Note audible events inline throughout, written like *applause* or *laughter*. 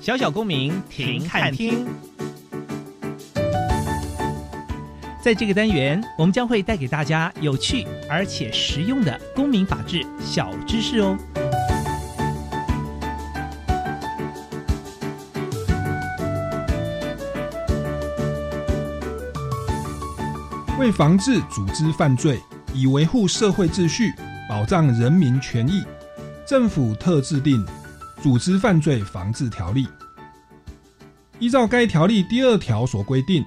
小小公民停看听，在这个单元，我们将会带给大家有趣而且实用的公民法治小知识哦。为防治组织犯罪，以维护社会秩序、保障人民权益，政府特制定。组织犯罪防治条例，依照该条例第二条所规定，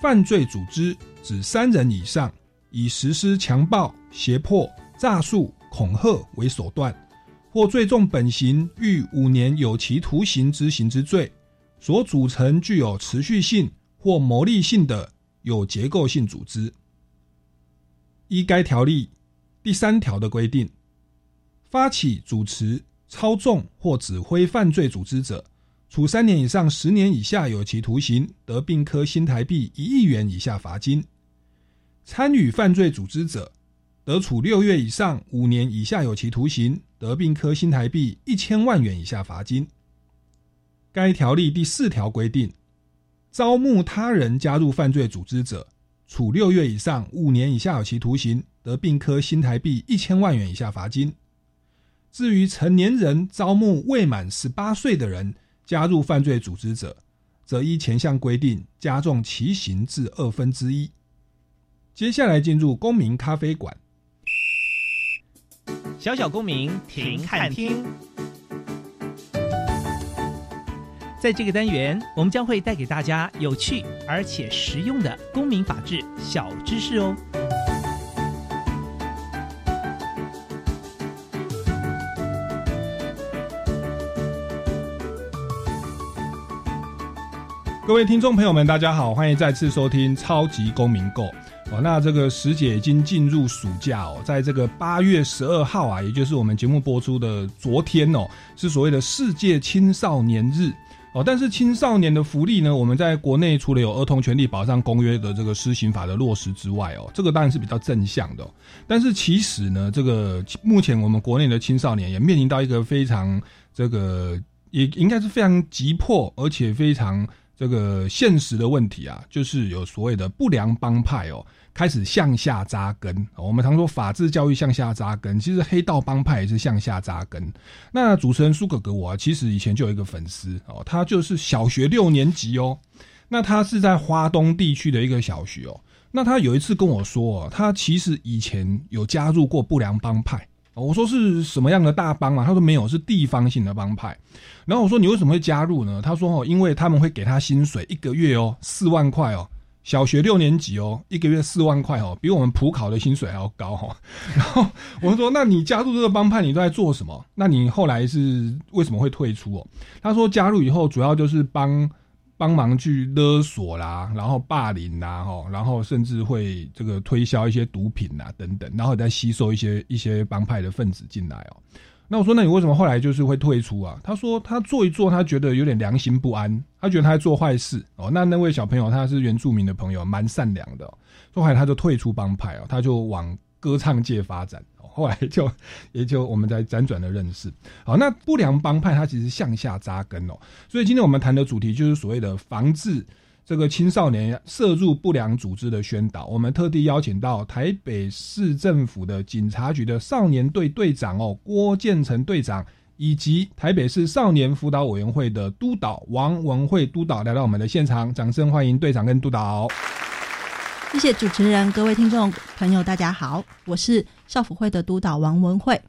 犯罪组织指三人以上，以实施强暴、胁迫、诈术、恐吓为手段，或最重本刑逾五年有期徒刑之刑之罪，所组成具有持续性或牟利性的有结构性组织。依该条例第三条的规定，发起、主持。操纵或指挥犯罪组织者，处三年以上十年以下有期徒刑，得并科新台币一亿元以下罚金；参与犯罪组织者，得处六月以上五年以下有期徒刑，得并科新台币一千万元以下罚金。该条例第四条规定，招募他人加入犯罪组织者，处六月以上五年以下有期徒刑，得并科新台币一千万元以下罚金。至于成年人招募未满十八岁的人加入犯罪组织者，则依前项规定加重其刑至二分之一。接下来进入公民咖啡馆，小小公民停看听。在这个单元，我们将会带给大家有趣而且实用的公民法治小知识哦。各位听众朋友们，大家好，欢迎再次收听《超级公民购》哦。那这个时节已经进入暑假哦，在这个八月十二号啊，也就是我们节目播出的昨天哦，是所谓的世界青少年日哦。但是青少年的福利呢，我们在国内除了有《儿童权利保障公约》的这个施行法的落实之外哦，这个当然是比较正向的。但是其实呢，这个目前我们国内的青少年也面临到一个非常这个也应该是非常急迫，而且非常。这个现实的问题啊，就是有所谓的不良帮派哦，开始向下扎根。我们常说法治教育向下扎根，其实黑道帮派也是向下扎根。那主持人苏哥哥我，其实以前就有一个粉丝哦，他就是小学六年级哦，那他是在华东地区的一个小学哦，那他有一次跟我说，他其实以前有加入过不良帮派。我说是什么样的大帮啊？他说没有，是地方性的帮派。然后我说你为什么会加入呢？他说哦，因为他们会给他薪水，一个月哦四万块哦，小学六年级哦，一个月四万块哦，比我们普考的薪水还要高哈。*laughs* 然后我说那你加入这个帮派，你都在做什么？那你后来是为什么会退出哦？他说加入以后主要就是帮。帮忙去勒索啦，然后霸凌啦，哈，然后甚至会这个推销一些毒品啊等等，然后再吸收一些一些帮派的分子进来哦。那我说，那你为什么后来就是会退出啊？他说他做一做，他觉得有点良心不安，他觉得他在做坏事哦。那那位小朋友他是原住民的朋友，蛮善良的，后来他就退出帮派哦，他就往歌唱界发展。后来就也就我们在辗转的认识。好，那不良帮派它其实向下扎根哦，所以今天我们谈的主题就是所谓的防治。这个青少年涉入不良组织的宣导，我们特地邀请到台北市政府的警察局的少年队队长哦郭建成队长，以及台北市少年辅导委员会的督导王文慧督导来到我们的现场，掌声欢迎队长跟督导。谢谢主持人，各位听众朋友，大家好，我是少辅会的督导王文慧。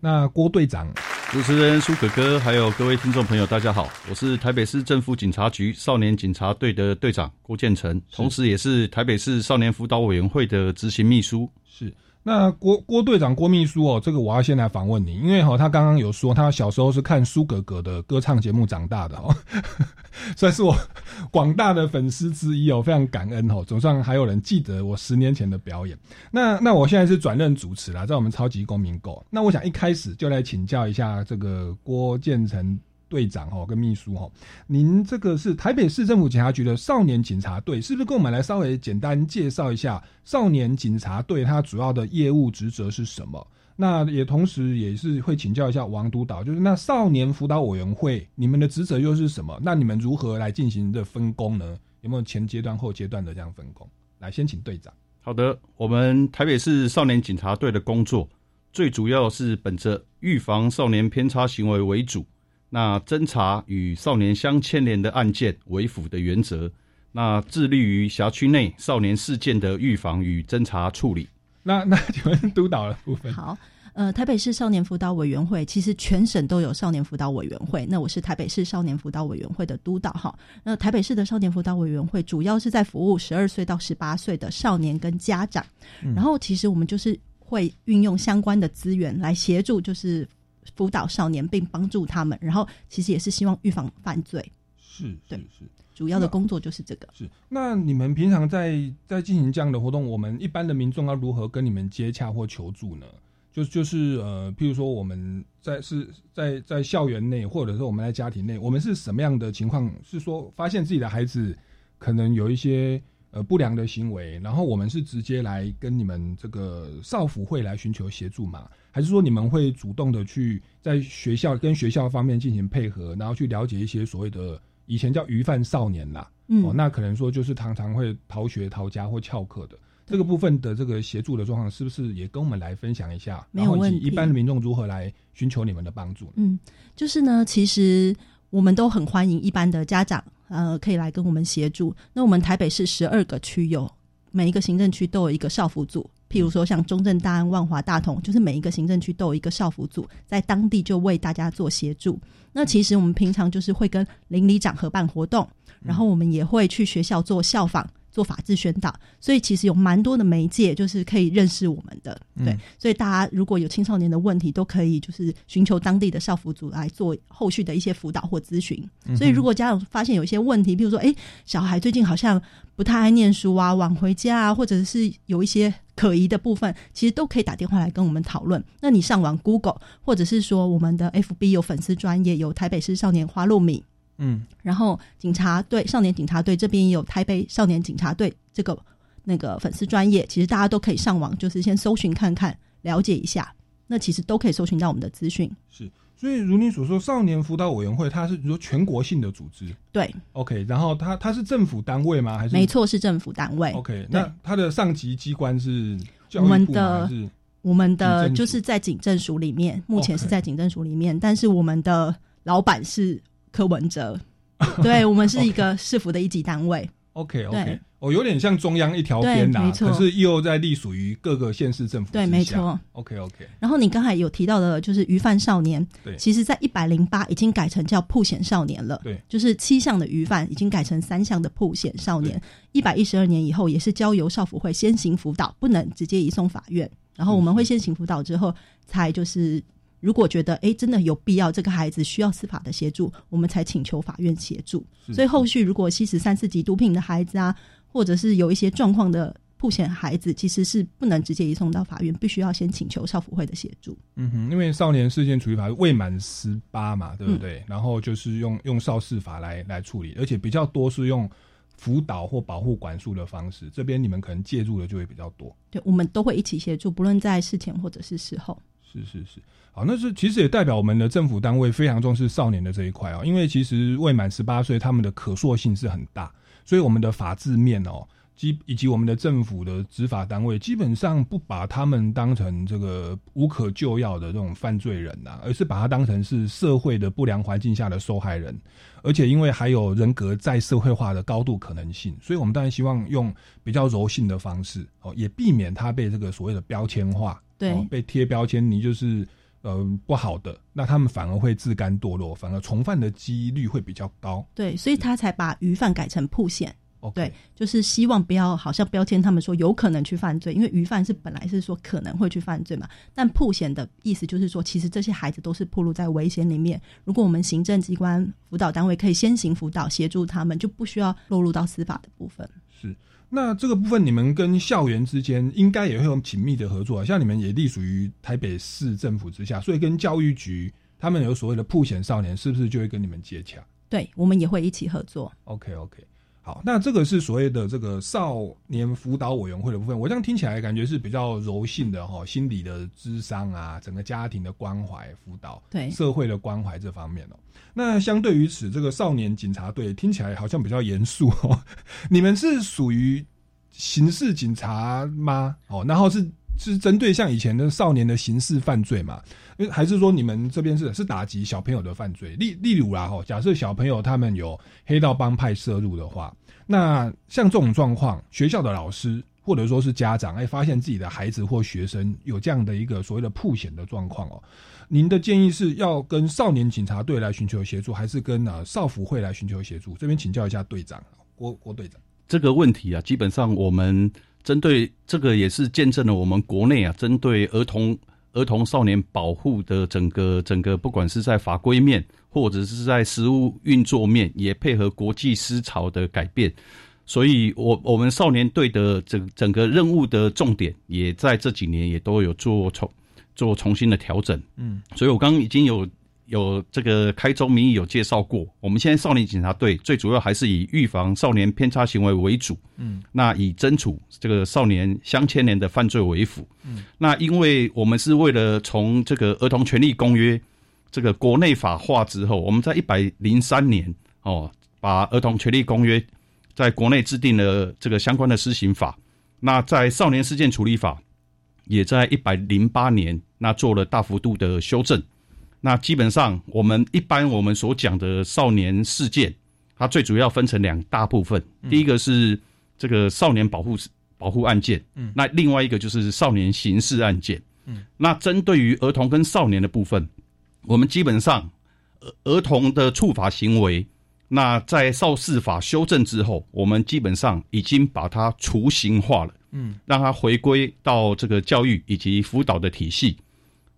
那郭队长。主持人苏可哥，还有各位听众朋友，大家好，我是台北市政府警察局少年警察队的队长郭建成，同时也是台北市少年辅导委员会的执行秘书。是。那郭郭队长郭秘书哦，这个我要先来访问你，因为哈他刚刚有说他小时候是看苏格格的歌唱节目长大的哦，*laughs* 算是我 *laughs* 广大的粉丝之一哦，非常感恩哦，总算还有人记得我十年前的表演。那那我现在是转任主持了，在我们超级公民购，那我想一开始就来请教一下这个郭建成。队长哦，跟秘书哦，您这个是台北市政府警察局的少年警察队，是不是跟我们来稍微简单介绍一下少年警察队它主要的业务职责是什么？那也同时也是会请教一下王督导，就是那少年辅导委员会你们的职责又是什么？那你们如何来进行的分工呢？有没有前阶段、后阶段的这样分工？来，先请队长。好的，我们台北市少年警察队的工作，最主要是本着预防少年偏差行为为主。那侦查与少年相牵连的案件为辅的原则，那致力于辖区内少年事件的预防与侦查处理。那 *laughs* 那请问督导的部分？好，呃，台北市少年辅导委员会其实全省都有少年辅导委员会。那我是台北市少年辅导委员会的督导哈。那台北市的少年辅导委员会主要是在服务十二岁到十八岁的少年跟家长，然后其实我们就是会运用相关的资源来协助，就是。辅导少年并帮助他们，然后其实也是希望预防犯罪。是，对，是，主要的工作就是这个。是，那你们平常在在进行这样的活动，我们一般的民众要如何跟你们接洽或求助呢？就就是呃，譬如说我们在是在在校园内，或者说我们在家庭内，我们是什么样的情况？是说发现自己的孩子可能有一些。呃，不良的行为，然后我们是直接来跟你们这个少辅会来寻求协助嘛？还是说你们会主动的去在学校跟学校方面进行配合，然后去了解一些所谓的以前叫鱼贩少年啦？哦，那可能说就是常常会逃学、逃家或翘课的这个部分的这个协助的状况，是不是也跟我们来分享一下？没有问题。一般的民众如何来寻求你们的帮助？嗯，就是呢，其实我们都很欢迎一般的家长。呃，可以来跟我们协助。那我们台北市十二个区有每一个行政区都有一个少辅组，譬如说像中正、大安、万华、大同，就是每一个行政区都有一个少辅组，在当地就为大家做协助。那其实我们平常就是会跟邻里长合办活动，然后我们也会去学校做校访。做法制宣导，所以其实有蛮多的媒介，就是可以认识我们的。对，所以大家如果有青少年的问题，都可以就是寻求当地的少辅组来做后续的一些辅导或咨询。所以如果家长发现有一些问题，比如说，哎，小孩最近好像不太爱念书啊，晚回家啊，或者是有一些可疑的部分，其实都可以打电话来跟我们讨论。那你上网 Google，或者是说我们的 FB 有粉丝专业，有台北市少年花露米。嗯，然后警察队少年警察队这边也有台北少年警察队这个那个粉丝专业，其实大家都可以上网，就是先搜寻看看，了解一下。那其实都可以搜寻到我们的资讯。是，所以如你所说，少年辅导委员会它是说全国性的组织。对，OK。然后它它是政府单位吗？还是没错，是政府单位。OK。那它的上级机关是我们的，我们的就是在警政署里面，目前是在警政署里面，但是我们的老板是。柯文哲，对我们是一个市府的一级单位。OK OK，哦，有点像中央一条边呐，可是又在隶属于各个县市政府。对，没错。OK OK。然后你刚才有提到的，就是鱼贩少年，对，其实在一百零八已经改成叫铺险少年了。对，就是七项的鱼贩已经改成三项的铺险少年。一百一十二年以后，也是交由少辅会先行辅导，不能直接移送法院。然后我们会先行辅导之后，才就是。如果觉得哎真的有必要，这个孩子需要司法的协助，我们才请求法院协助。所以后续如果吸食三四级毒品的孩子啊，或者是有一些状况的曝险孩子其实是不能直接移送到法院，必须要先请求少辅会的协助。嗯哼，因为少年事件处理法未满十八嘛，对不对？然后就是用用少事法来来处理，而且比较多是用辅导或保护管束的方式，这边你们可能介入的就会比较多。对，我们都会一起协助，不论在事前或者是事后。是是是，好，那是其实也代表我们的政府单位非常重视少年的这一块哦，因为其实未满十八岁，他们的可塑性是很大，所以我们的法制面哦。基以及我们的政府的执法单位，基本上不把他们当成这个无可救药的这种犯罪人呐，而是把他当成是社会的不良环境下的受害人，而且因为还有人格再社会化的高度可能性，所以我们当然希望用比较柔性的方式哦，也避免他被这个所谓的标签化，对，被贴标签，你就是呃不好的，那他们反而会自甘堕落，反而重犯的几率会比较高。对，所以他才把鱼贩改成铺线。哦，对，就是希望不要好像标签他们说有可能去犯罪，因为鱼贩是本来是说可能会去犯罪嘛。但铺险的意思就是说，其实这些孩子都是暴露在危险里面。如果我们行政机关辅导单位可以先行辅导协助他们，就不需要落入到司法的部分。是，那这个部分你们跟校园之间应该也会有紧密的合作，像你们也隶属于台北市政府之下，所以跟教育局他们有所谓的破险少年，是不是就会跟你们接洽？对，我们也会一起合作。OK OK。好，那这个是所谓的这个少年辅导委员会的部分，我这样听起来感觉是比较柔性的哈，心理的智商啊，整个家庭的关怀辅导，对社会的关怀这方面哦。那相对于此，这个少年警察队听起来好像比较严肃哦。*laughs* 你们是属于刑事警察吗？哦，然后是。是针对像以前的少年的刑事犯罪嘛？还是说你们这边是是打击小朋友的犯罪？例例如啦，哈，假设小朋友他们有黑道帮派涉入的话，那像这种状况，学校的老师或者说是家长，哎，发现自己的孩子或学生有这样的一个所谓的曝险的状况哦，您的建议是要跟少年警察队来寻求协助，还是跟啊少辅会来寻求协助？这边请教一下队长郭郭队长。这个问题啊，基本上我们。针对这个也是见证了我们国内啊，针对儿童儿童少年保护的整个整个，不管是在法规面，或者是在实务运作面，也配合国际思潮的改变。所以，我我们少年队的整整个任务的重点，也在这几年也都有做重做重新的调整。嗯，所以我刚刚已经有。有这个开宗明义有介绍过，我们现在少年警察队最主要还是以预防少年偏差行为为主，嗯，那以侦处这个少年相牵连的犯罪为辅，嗯，那因为我们是为了从这个儿童权利公约这个国内法化之后，我们在一百零三年哦，把儿童权利公约在国内制定了这个相关的施行法，那在少年事件处理法也在一百零八年那做了大幅度的修正。那基本上，我们一般我们所讲的少年事件，它最主要分成两大部分。第一个是这个少年保护保护案件，嗯，那另外一个就是少年刑事案件，嗯。那针对于儿童跟少年的部分，我们基本上儿儿童的处罚行为，那在少事法修正之后，我们基本上已经把它雏形化了，嗯，让它回归到这个教育以及辅导的体系。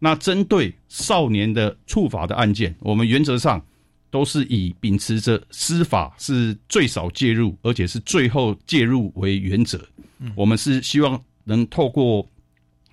那针对少年的处罚的案件，我们原则上都是以秉持着司法是最少介入，而且是最后介入为原则。我们是希望能透过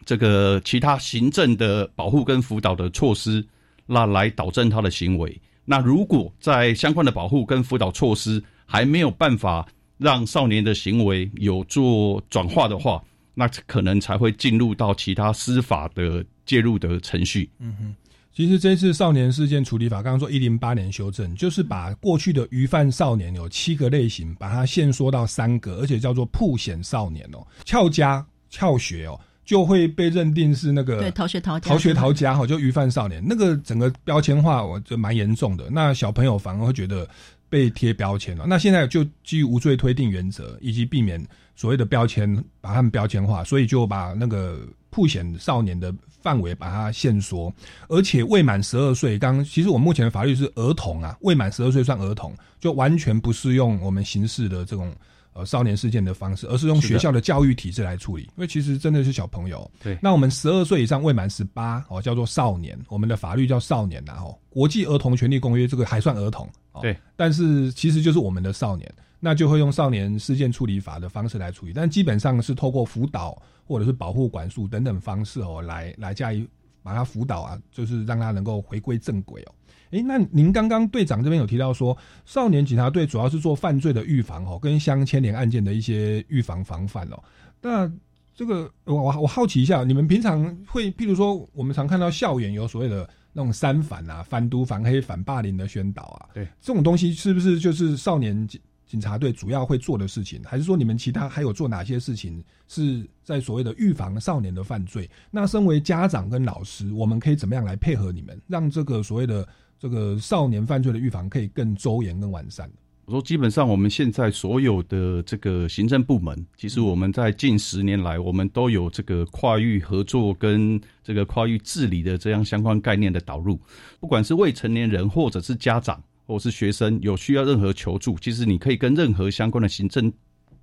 这个其他行政的保护跟辅导的措施，那来导正他的行为。那如果在相关的保护跟辅导措施还没有办法让少年的行为有做转化的话，那可能才会进入到其他司法的。介入的程序，嗯哼，其实这次少年事件处理法，刚刚说一零八年修正，就是把过去的鱼贩少年有七个类型，把它限缩到三个，而且叫做铺险少年哦，翘家翘学哦，就会被认定是那个对逃学逃逃学逃家。哈，就鱼贩少年，那个整个标签化，我就蛮严重的，那小朋友反而会觉得被贴标签了。那现在就基于无罪推定原则，以及避免所谓的标签把他们标签化，所以就把那个铺险少年的。范围把它限缩，而且未满十二岁，刚其实我目前的法律是儿童啊，未满十二岁算儿童，就完全不适用我们刑事的这种呃少年事件的方式，而是用学校的教育体制来处理。因为其实真的是小朋友，对。那我们十二岁以上未满十八哦，叫做少年，我们的法律叫少年呐哦。国际儿童权利公约这个还算儿童，对。但是其实就是我们的少年。那就会用少年事件处理法的方式来处理，但基本上是透过辅导或者是保护管束等等方式哦，来来加以把他辅导啊，就是让他能够回归正轨哦。诶，那您刚刚队长这边有提到说，少年警察队主要是做犯罪的预防哦，跟相牵连案件的一些预防防范哦。那这个我我我好奇一下，你们平常会譬如说，我们常看到校园有所谓的那种三反啊、反毒、反黑、反霸凌的宣导啊，对这种东西是不是就是少年警察队主要会做的事情？还是说你们其他还有做哪些事情是在所谓的预防少年的犯罪？那身为家长跟老师，我们可以怎么样来配合你们，让这个所谓的这个少年犯罪的预防可以更周延、更完善？我说，基本上我们现在所有的这个行政部门，其实我们在近十年来，我们都有这个跨域合作跟这个跨域治理的这样相关概念的导入。不管是未成年人，或者是家长，或是学生，有需要任何求助，其实你可以跟任何相关的行政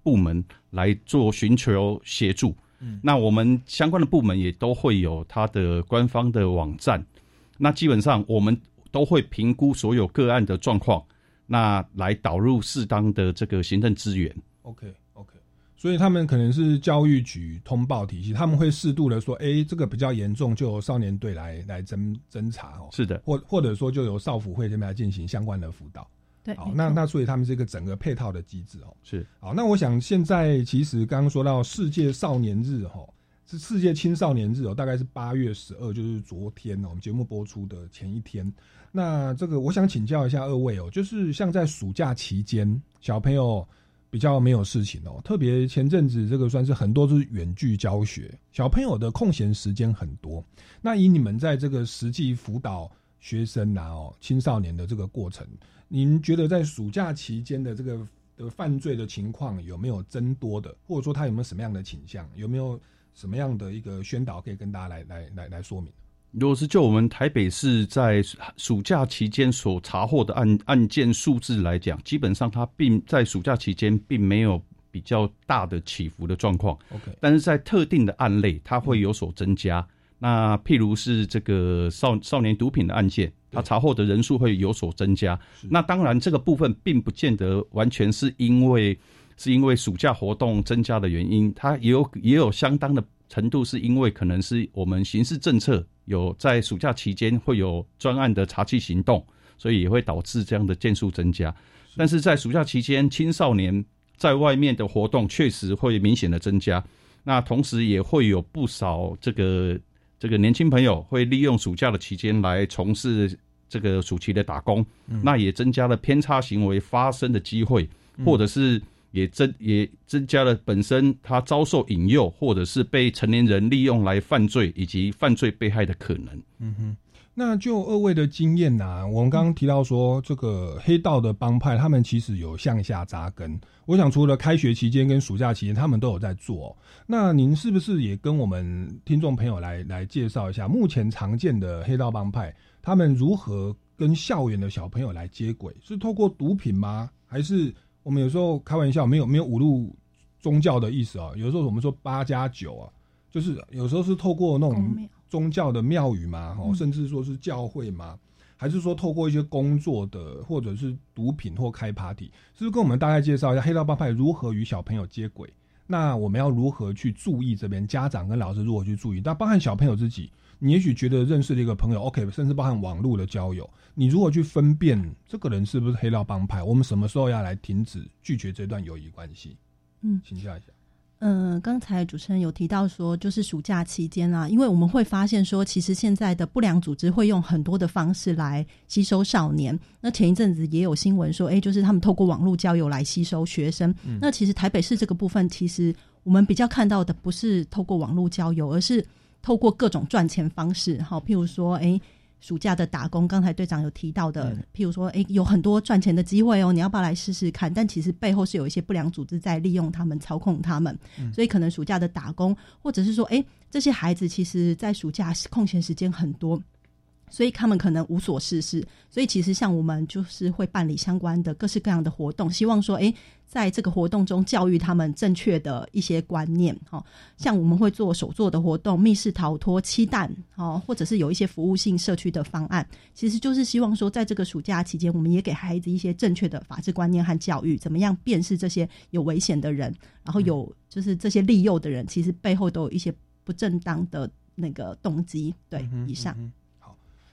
部门来做寻求协助。嗯，那我们相关的部门也都会有它的官方的网站。那基本上我们都会评估所有个案的状况。那来导入适当的这个行政资源。OK OK，所以他们可能是教育局通报体系，他们会适度的说，哎，这个比较严重，就由少年队来来侦侦查哦。是的，或或者说就由少辅会这边来进行相关的辅导。对，好，那那所以他们是一个整个配套的机制哦。是，好，那我想现在其实刚刚说到世界少年日哈，是世界青少年日哦，大概是八月十二，就是昨天哦，我们节目播出的前一天。那这个我想请教一下二位哦，就是像在暑假期间，小朋友比较没有事情哦，特别前阵子这个算是很多是远距教学，小朋友的空闲时间很多。那以你们在这个实际辅导学生啊哦青少年的这个过程，您觉得在暑假期间的这个的犯罪的情况有没有增多的，或者说他有没有什么样的倾向，有没有什么样的一个宣导可以跟大家来来来来说明？如果是就我们台北市在暑假期间所查获的案案件数字来讲，基本上它并在暑假期间并没有比较大的起伏的状况。OK，但是在特定的案类，它会有所增加。那譬如是这个少少年毒品的案件，它查获的人数会有所增加。那当然，这个部分并不见得完全是因为是因为暑假活动增加的原因，它也有也有相当的程度是因为可能是我们刑事政策。有在暑假期间会有专案的查缉行动，所以也会导致这样的件数增加。但是在暑假期间，青少年在外面的活动确实会明显的增加。那同时也会有不少这个这个年轻朋友会利用暑假的期间来从事这个暑期的打工，那也增加了偏差行为发生的机会，或者是。也增也增加了本身他遭受引诱，或者是被成年人利用来犯罪以及犯罪被害的可能。嗯哼，那就二位的经验呐，我们刚刚提到说，这个黑道的帮派他们其实有向下扎根。我想除了开学期间跟暑假期间，他们都有在做。那您是不是也跟我们听众朋友来来介绍一下，目前常见的黑道帮派他们如何跟校园的小朋友来接轨？是透过毒品吗？还是？我们有时候开玩笑，没有没有侮辱宗教的意思啊。有时候我们说八加九啊，就是有时候是透过那种宗教的庙宇嘛，哦，甚至说是教会嘛，还是说透过一些工作的，或者是毒品或开 party，是不是跟我们大概介绍一下黑道帮派如何与小朋友接轨？那我们要如何去注意这边家长跟老师如何去注意？那包含小朋友自己。你也许觉得认识了一个朋友，OK，甚至包含网络的交友，你如何去分辨这个人是不是黑道帮派，我们什么时候要来停止拒绝这段友谊关系？嗯，请教一下。嗯，刚才主持人有提到说，就是暑假期间啊，因为我们会发现说，其实现在的不良组织会用很多的方式来吸收少年。那前一阵子也有新闻说，哎，就是他们透过网络交友来吸收学生。那其实台北市这个部分，其实我们比较看到的不是透过网络交友，而是。透过各种赚钱方式，好，譬如说，哎，暑假的打工，刚才队长有提到的，譬如说，哎，有很多赚钱的机会哦，你要不要来试试看？但其实背后是有一些不良组织在利用他们、操控他们，所以可能暑假的打工，或者是说，哎，这些孩子其实在暑假空闲时间很多，所以他们可能无所事事。所以其实像我们就是会办理相关的各式各样的活动，希望说，诶，在这个活动中教育他们正确的一些观念。哈，像我们会做手做的活动，密室逃脱、期蛋，哦，或者是有一些服务性社区的方案，其实就是希望说，在这个暑假期间，我们也给孩子一些正确的法治观念和教育，怎么样辨识这些有危险的人，然后有就是这些利诱的人，其实背后都有一些不正当的那个动机。对，以上。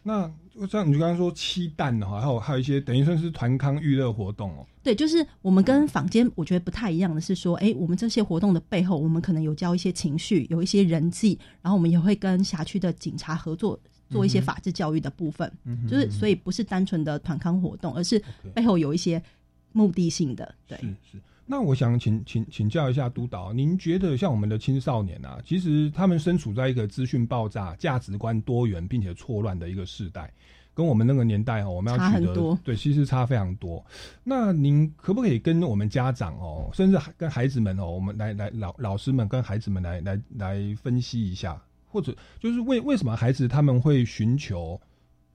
那像你刚刚说七蛋的话，还有还有一些等于算是团康娱乐活动哦。对，就是我们跟坊间我觉得不太一样的是说，哎，我们这些活动的背后，我们可能有教一些情绪，有一些人际，然后我们也会跟辖区的警察合作，做一些法治教育的部分。嗯，就是所以不是单纯的团康活动，而是背后有一些目的性的。对，是是。那我想请请请教一下督导，您觉得像我们的青少年啊，其实他们身处在一个资讯爆炸、价值观多元并且错乱的一个时代，跟我们那个年代哦，我们要取得对，其实差非常多。那您可不可以跟我们家长哦，甚至跟孩子们哦，我们来来老老师们跟孩子们来来来分析一下，或者就是为为什么孩子他们会寻求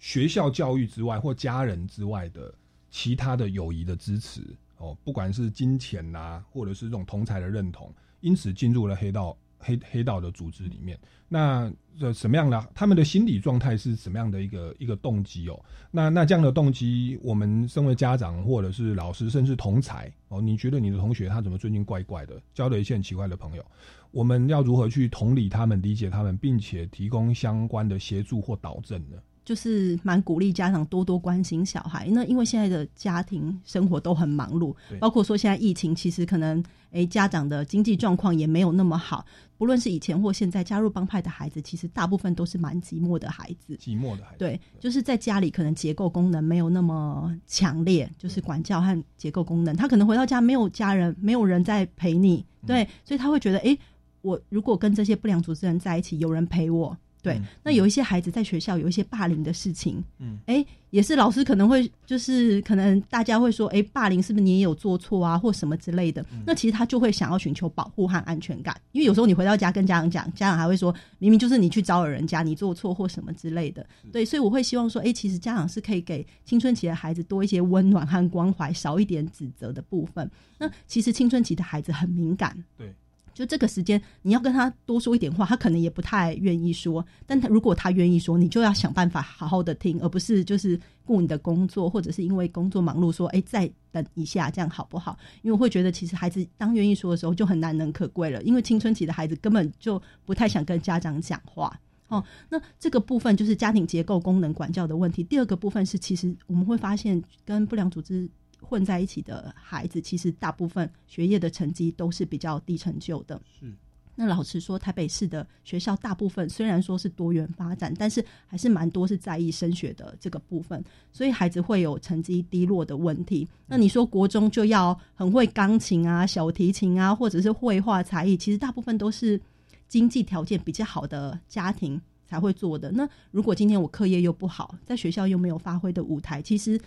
学校教育之外或家人之外的其他的友谊的支持？哦，不管是金钱呐，或者是这种同才的认同，因此进入了黑道黑黑道的组织里面。那这什么样的他们的心理状态是什么样的一个一个动机哦？那那这样的动机，我们身为家长或者是老师，甚至同才哦，你觉得你的同学他怎么最近怪怪的，交了一些很奇怪的朋友？我们要如何去同理他们、理解他们，并且提供相关的协助或导正呢？就是蛮鼓励家长多多关心小孩，那因为现在的家庭生活都很忙碌，包括说现在疫情，其实可能诶家长的经济状况也没有那么好。不论是以前或现在加入帮派的孩子，其实大部分都是蛮寂寞的孩子。寂寞的孩子，对，就是在家里可能结构功能没有那么强烈，就是管教和结构功能，他可能回到家没有家人，没有人在陪你，对，所以他会觉得，哎，我如果跟这些不良组织人在一起，有人陪我。对，那有一些孩子在学校有一些霸凌的事情，嗯，哎，也是老师可能会就是可能大家会说，哎，霸凌是不是你也有做错啊，或什么之类的？那其实他就会想要寻求保护和安全感，因为有时候你回到家跟家长讲，家长还会说，明明就是你去招惹人家，你做错或什么之类的。对，所以我会希望说，哎，其实家长是可以给青春期的孩子多一些温暖和关怀，少一点指责的部分。那其实青春期的孩子很敏感，对。就这个时间，你要跟他多说一点话，他可能也不太愿意说。但他如果他愿意说，你就要想办法好好的听，而不是就是顾你的工作，或者是因为工作忙碌说，哎，再等一下，这样好不好？因为我会觉得，其实孩子当愿意说的时候，就很难能可贵了。因为青春期的孩子根本就不太想跟家长讲话。哦，那这个部分就是家庭结构功能管教的问题。第二个部分是，其实我们会发现跟不良组织。混在一起的孩子，其实大部分学业的成绩都是比较低成就的。是，那老实说，台北市的学校大部分虽然说是多元发展，但是还是蛮多是在意升学的这个部分，所以孩子会有成绩低落的问题。那你说国中就要很会钢琴啊、小提琴啊，或者是绘画才艺，其实大部分都是经济条件比较好的家庭才会做的。那如果今天我课业又不好，在学校又没有发挥的舞台，其实。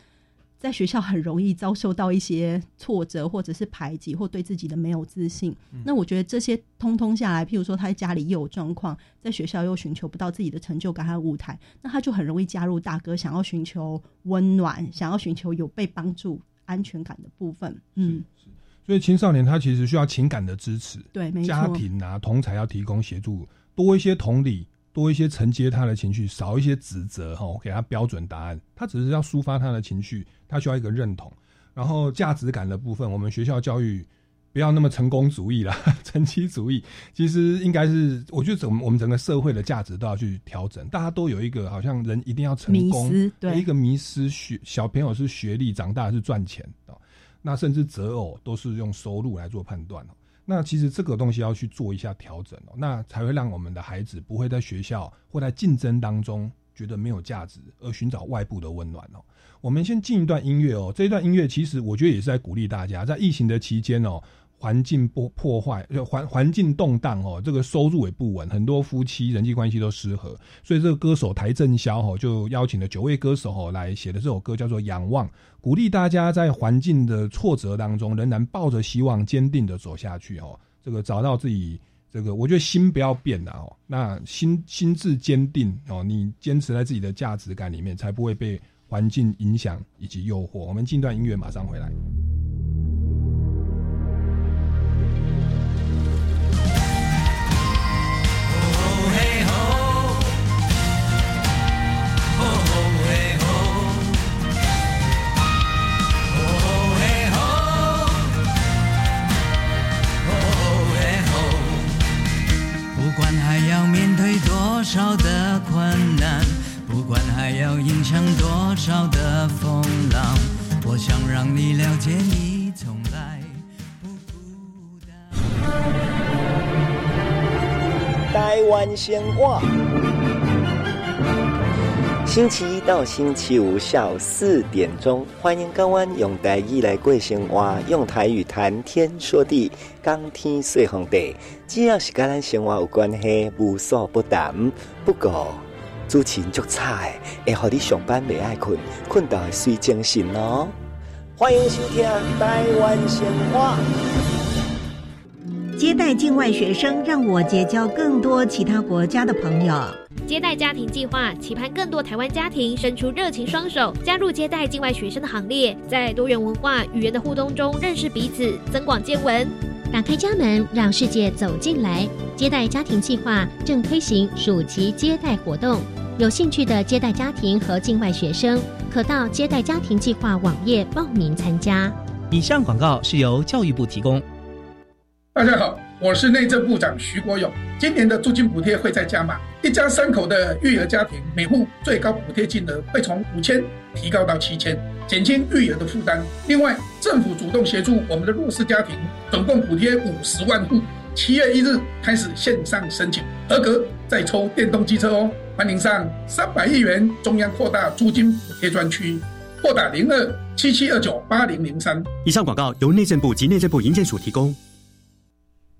在学校很容易遭受到一些挫折，或者是排挤，或对自己的没有自信。那我觉得这些通通下来，譬如说他在家里又有状况，在学校又寻求不到自己的成就感和舞台，那他就很容易加入大哥，想要寻求温暖，想要寻求有被帮助、安全感的部分。嗯，所以青少年他其实需要情感的支持，对，家庭啊，同才要提供协助，多一些同理。多一些承接他的情绪，少一些指责哈，给他标准答案。他只是要抒发他的情绪，他需要一个认同。然后价值感的部分，我们学校教育不要那么成功主义了，*laughs* 成绩主义。其实应该是，我觉得整我们整个社会的价值都要去调整。大家都有一个好像人一定要成功，对一个迷失学小朋友是学历，长大是赚钱哦。那甚至择偶都是用收入来做判断哦。那其实这个东西要去做一下调整哦，那才会让我们的孩子不会在学校或在竞争当中觉得没有价值，而寻找外部的温暖哦。我们先进一段音乐哦，这一段音乐其实我觉得也是在鼓励大家，在疫情的期间哦。环境破破坏，环环境动荡哦，这个收入也不稳，很多夫妻人际关系都失和，所以这个歌手台正宵哦就邀请了九位歌手哦来写的这首歌叫做《仰望》，鼓励大家在环境的挫折当中仍然抱着希望，坚定的走下去哦，这个找到自己这个我觉得心不要变了哦，那心心智坚定哦，你坚持在自己的价值感里面，才不会被环境影响以及诱惑。我们进段音乐，马上回来。少的困难，不管还要影响多少的风浪，我想让你了解，你从来不孤单。台湾鲜花，星期一到星期五下午四点钟，欢迎各位用台语来过生活，用台语谈天说地，讲天说红地。只要是跟咱生活有关系，无所不谈。不过，主持人足差的，会互你上班未爱困，困到会睡精神哦。欢迎收听台湾鲜话。接待境外学生，让我结交更多其他国家的朋友。接待家庭计划期盼更多台湾家庭伸出热情双手，加入接待境外学生的行列，在多元文化语言的互动中认识彼此，增广见闻。打开家门，让世界走进来。接待家庭计划正推行暑期接待活动，有兴趣的接待家庭和境外学生，可到接待家庭计划网页报名参加。以上广告是由教育部提供。大家好，我是内政部长徐国勇。今年的租金补贴会再加码，一家三口的育儿家庭每户最高补贴金额会从五千提高到七千，减轻育儿的负担。另外，政府主动协助我们的弱势家庭，总共补贴五十万户。七月一日开始线上申请，合格再抽电动机车哦。欢迎上三百亿元中央扩大租金补贴专区，拨打零二七七二九八零零三。以上广告由内政部及内政部营建署提供。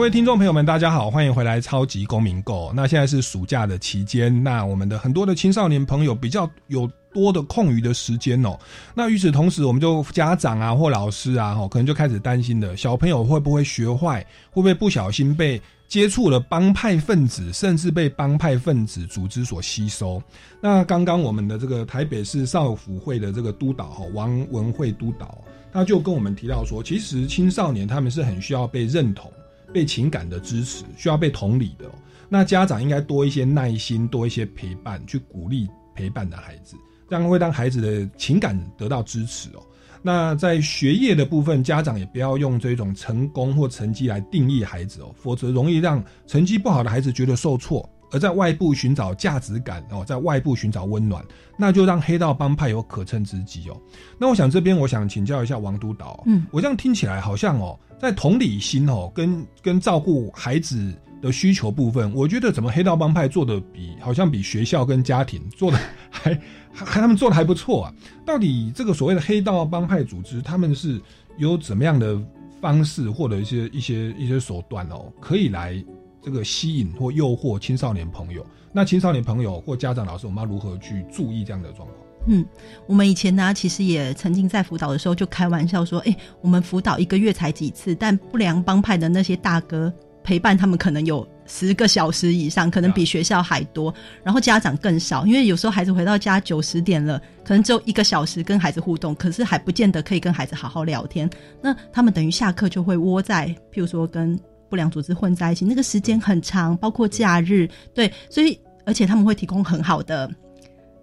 各位听众朋友们，大家好，欢迎回来《超级公民购》。那现在是暑假的期间，那我们的很多的青少年朋友比较有多的空余的时间哦。那与此同时，我们就家长啊或老师啊，哈，可能就开始担心了，小朋友会不会学坏，会不会不小心被接触了帮派分子，甚至被帮派分子组织所吸收。那刚刚我们的这个台北市少辅会的这个督导哈王文慧督导，他就跟我们提到说，其实青少年他们是很需要被认同。被情感的支持，需要被同理的、那家长应该多一些耐心，多一些陪伴，去鼓励陪伴的孩子，这样会让孩子的情感得到支持哦。那在学业的部分，家长也不要用这种成功或成绩来定义孩子哦，否则容易让成绩不好的孩子觉得受挫，而在外部寻找价值感哦，在外部寻找温暖，那就让黑道帮派有可乘之机哦。那我想这边我想请教一下王督导，嗯，我这样听起来好像哦。在同理心哦，跟跟照顾孩子的需求部分，我觉得怎么黑道帮派做的比好像比学校跟家庭做的 *laughs* 还还他们做的还不错啊？到底这个所谓的黑道帮派组织，他们是有怎么样的方式或者一些一些一些手段哦，可以来这个吸引或诱惑青少年朋友？那青少年朋友或家长老师，我们要如何去注意这样的状况？嗯，我们以前呢，其实也曾经在辅导的时候就开玩笑说，哎、我们辅导一个月才几次，但不良帮派的那些大哥陪伴他们可能有十个小时以上，可能比学校还多，然后家长更少，因为有时候孩子回到家九十点了，可能只有一个小时跟孩子互动，可是还不见得可以跟孩子好好聊天。那他们等于下课就会窝在，譬如说跟不良组织混在一起，那个时间很长，包括假日，对，所以而且他们会提供很好的。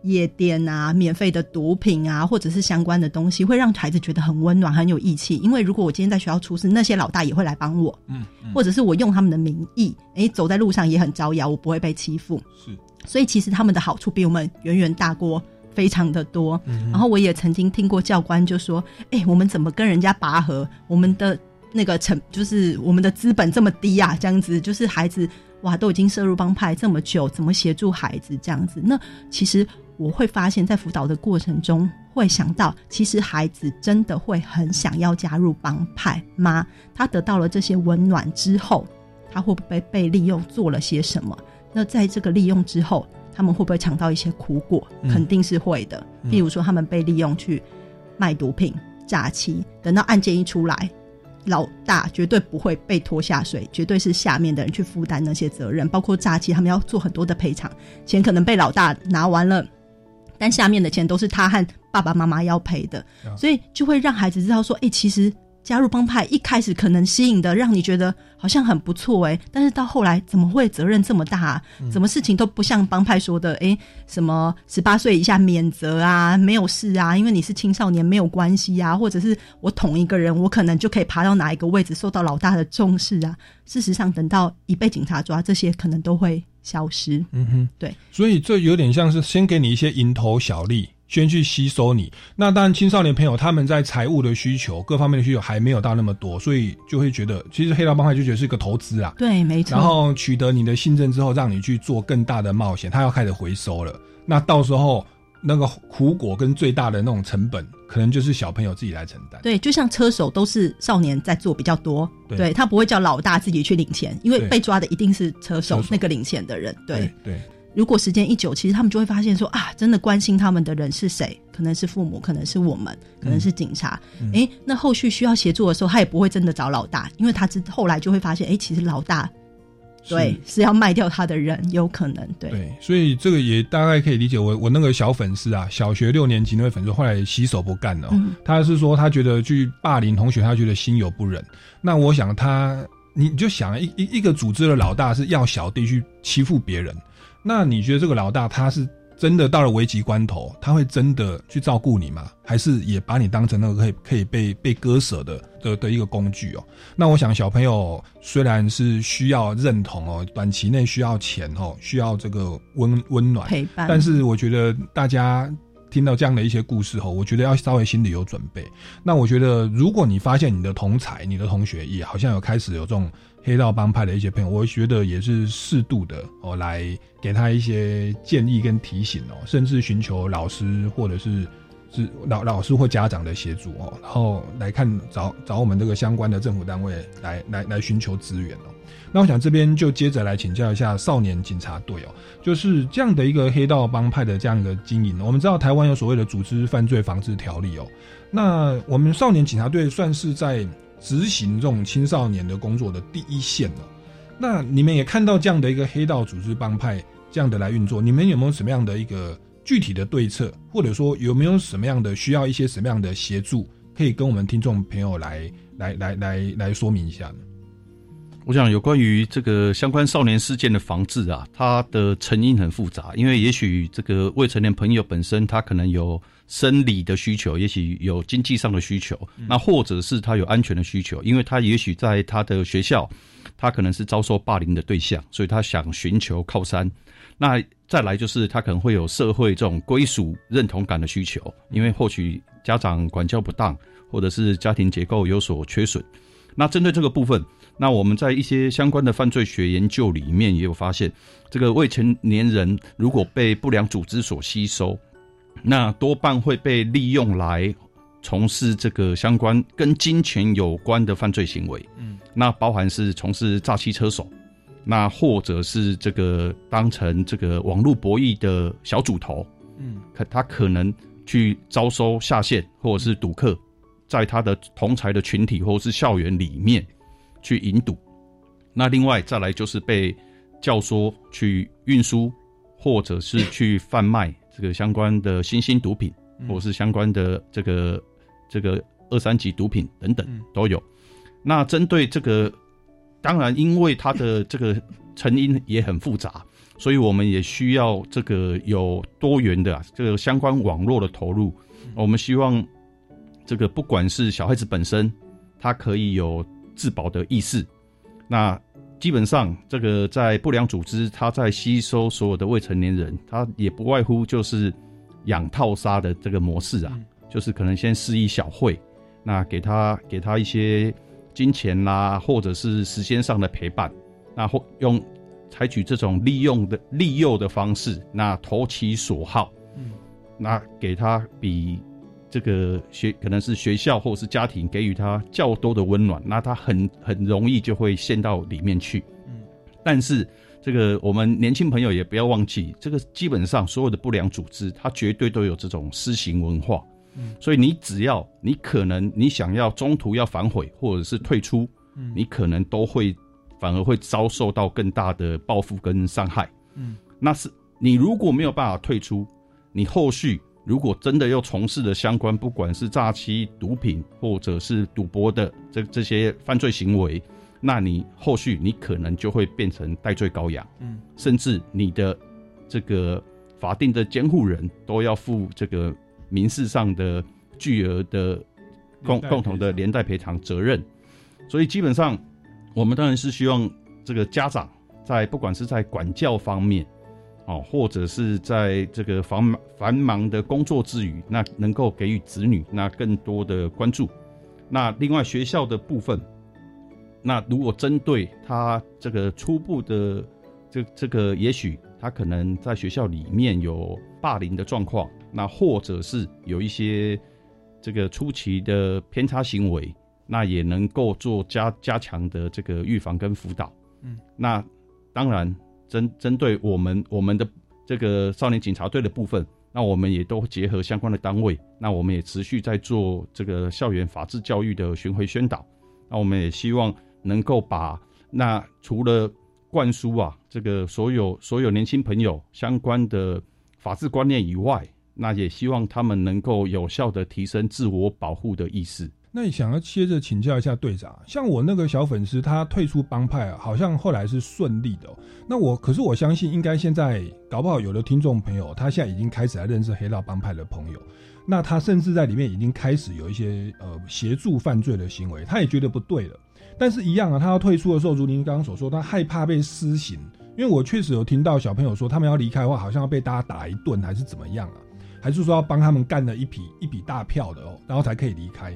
夜店啊，免费的毒品啊，或者是相关的东西，会让孩子觉得很温暖、很有义气。因为如果我今天在学校出事，那些老大也会来帮我，嗯，嗯或者是我用他们的名义，诶，走在路上也很招摇，我不会被欺负。是，所以其实他们的好处比我们远远大过非常的多。然后我也曾经听过教官就说：“哎、我们怎么跟人家拔河？我们的那个成就是我们的资本这么低啊，这样子就是孩子哇都已经涉入帮派这么久，怎么协助孩子这样子？那其实我会发现，在辅导的过程中，会想到其实孩子真的会很想要加入帮派吗？他得到了这些温暖之后，他会不会被利用做了些什么？那在这个利用之后，他们会不会尝到一些苦果？嗯肯定是会的。嗯譬如说，他们被利用去卖毒品、诈欺，等到案件一出来，老大绝对不会被拖下水，绝对是下面的人去负担那些责任，包括诈欺，他们要做很多的赔偿，钱可能被老大拿完了。但下面的钱都是他和爸爸妈妈要赔的，所以就会让孩子知道说，哎、其实加入帮派一开始可能吸引的让你觉得好像很不错哎、但是到后来怎么会责任这么大、啊？怎么事情都不像帮派说的哎、什么十八岁以下免责啊，没有事啊，因为你是青少年没有关系啊，或者是我捅一个人，我可能就可以爬到哪一个位置，受到老大的重视啊。事实上，等到一被警察抓，这些可能都会消失。嗯哼，对，所以这有点像是先给你一些蝇头小利，先去吸收你。那当然，青少年朋友他们在财务的需求、各方面的需求还没有到那么多，所以就会觉得，其实黑道帮派就觉得是个投资啊。对，没错。然后取得你的信任之后，让你去做更大的冒险，他要开始回收了。那到时候那个苦果跟最大的那种成本，可能就是小朋友自己来承担。对，就像车手都是少年在做比较多，对对他不会叫老大自己去领钱，因为被抓的一定是车手车手那个领钱的人。对，对，如果时间一久，其实他们就会发现说啊，真的关心他们的人是谁？可能是父母，可能是我们，可能是警察。嗯诶，那后续需要协助的时候，他也不会真的找老大，因为他之后来就会发现，诶，其实老大对是要卖掉他的人，有可能对。对，所以这个也大概可以理解。我我那个小粉丝啊，小学六年级那位粉丝，后来洗手不干了他是说他觉得去霸凌同学，他觉得心有不忍。那我想他，你你就想一一一个组织的老大是要小弟去欺负别人，那你觉得这个老大他是真的到了危急关头，他会真的去照顾你吗？还是也把你当成那个可以可以被被割舍的的的一个工具哦？那我想小朋友虽然是需要认同哦，短期内需要钱哦，需要这个温温暖陪伴但是我觉得大家。听到这样的一些故事后，我觉得要稍微心里有准备。那我觉得，如果你发现你的同才、你的同学也好像有开始有这种黑道帮派的一些朋友，我觉得也是适度的哦，来给他一些建议跟提醒哦，甚至寻求老师或者是是老老师或家长的协助哦，然后来看找找我们这个相关的政府单位来来来寻求资源哦。那我想这边就接着来请教一下少年警察队哦，就是这样的一个黑道帮派的这样一个经营。我们知道台湾有所谓的组织犯罪防治条例哦，那我们少年警察队算是在执行这种青少年的工作的第一线哦。那你们也看到这样的一个黑道组织帮派这样的来运作，你们有没有什么样的一个具体的对策，或者说有没有什么样的需要一些什么样的协助，可以跟我们听众朋友来来来来来说明一下呢？我想有关于这个相关少年事件的防治啊，它的成因很复杂，因为也许这个未成年朋友本身他可能有生理的需求，也许有经济上的需求，那或者是他有安全的需求，因为他也许在他的学校，他可能是遭受霸凌的对象，所以他想寻求靠山。那再来就是他可能会有社会这种归属认同感的需求，因为或许家长管教不当，或者是家庭结构有所缺损。那针对这个部分，那我们在一些相关的犯罪学研究里面也有发现，这个未成年人如果被不良组织所吸收，那多半会被利用来从事这个相关跟金钱有关的犯罪行为。嗯，那包含是从事诈欺车手，那或者是这个当成这个网络博弈的小主头。嗯，可他可能去招收下线或者是赌客，在他的同才的群体或者是校园里面去引赌。那另外再来就是被教唆去运输，或者是去贩卖这个相关的新兴毒品，嗯或是相关的这个这个二三级毒品等等嗯都有。那针对这个，当然因为它的这个成因也很复杂，所以我们也需要这个有多元的、啊、这个相关网络的投入。我们希望这个不管是小孩子本身，他可以有自保的意识，那基本上这个在不良组织，它在吸收所有的未成年人，它也不外乎就是养套杀的这个模式啊，就是可能先施以小惠，那给他给他一些金钱啦，或者是时间上的陪伴，那或用采取这种利用的利诱的方式，那投其所好，嗯，那给他比这个学可能是学校或者是家庭给予他较多的温暖，那他很很容易就会陷到里面去。嗯，但是这个我们年轻朋友也不要忘记，这个基本上所有的不良组织，它绝对都有这种私刑文化。嗯所以你只要你可能你想要中途要反悔或者是退出，嗯你可能都会反而会遭受到更大的报复跟伤害。嗯那是你如果没有办法退出，你后续如果真的要从事的相关，不管是诈欺、毒品或者是赌博的这这些犯罪行为，那你后续你可能就会变成代罪羔羊，嗯。甚至你的这个法定的监护人都要负这个民事上的巨额的共共同的连带赔偿责任。所以基本上，我们当然是希望这个家长在不管是在管教方面，哦，或者是在这个繁忙繁忙的工作之余，那能够给予子女那更多的关注。那另外学校的部分，那如果针对他这个初步的这这个，也许他可能在学校里面有霸凌的状况，那或者是有一些这个初期的偏差行为，那也能够做加加强的这个预防跟辅导。嗯，那当然针针对我们我们的这个少年警察队的部分，那我们也都结合相关的单位，那我们也持续在做这个校园法治教育的巡回宣导。那我们也希望能够把那除了灌输啊这个所有所有年轻朋友相关的法治观念以外，那也希望他们能够有效的提升自我保护的意识。那你想要接着请教一下队长，像我那个小粉丝，他退出帮派啊，好像后来是顺利的、那我可是我相信，应该现在搞不好有的听众朋友，他现在已经开始来认识黑道帮派的朋友，那他甚至在里面已经开始有一些呃协助犯罪的行为，他也觉得不对了。但是，一样啊，他要退出的时候，如您刚刚所说，他害怕被施行，因为我确实有听到小朋友说，他们要离开的话，好像要被大家打一顿，还是怎么样啊？还是说要帮他们干了一笔一笔大票的哦，然后才可以离开？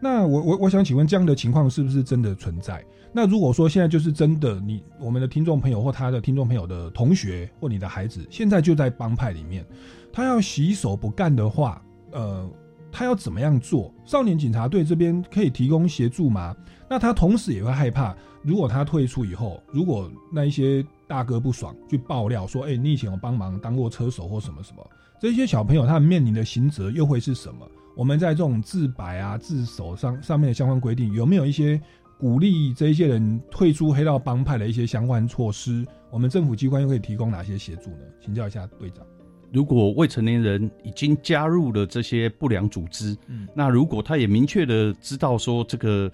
那我我我想请问，这样的情况是不是真的存在？那如果说现在就是真的，你我们的听众朋友或他的听众朋友的同学或你的孩子，现在就在帮派里面，他要洗手不干的话，呃，他要怎么样做？少年警察队这边可以提供协助吗？那他同时也会害怕，如果他退出以后，如果那一些大哥不爽去爆料说，哎、你以前有帮忙当过车手或什么什么，这些小朋友他面临的刑责又会是什么？我们在这种自白啊、自首上上面的相关规定，有没有一些鼓励这一些人退出黑道帮派的一些相关措施？我们政府机关又可以提供哪些协助呢？请教一下队长。如果未成年人已经加入了这些不良组织，嗯那如果他也明确的知道说这个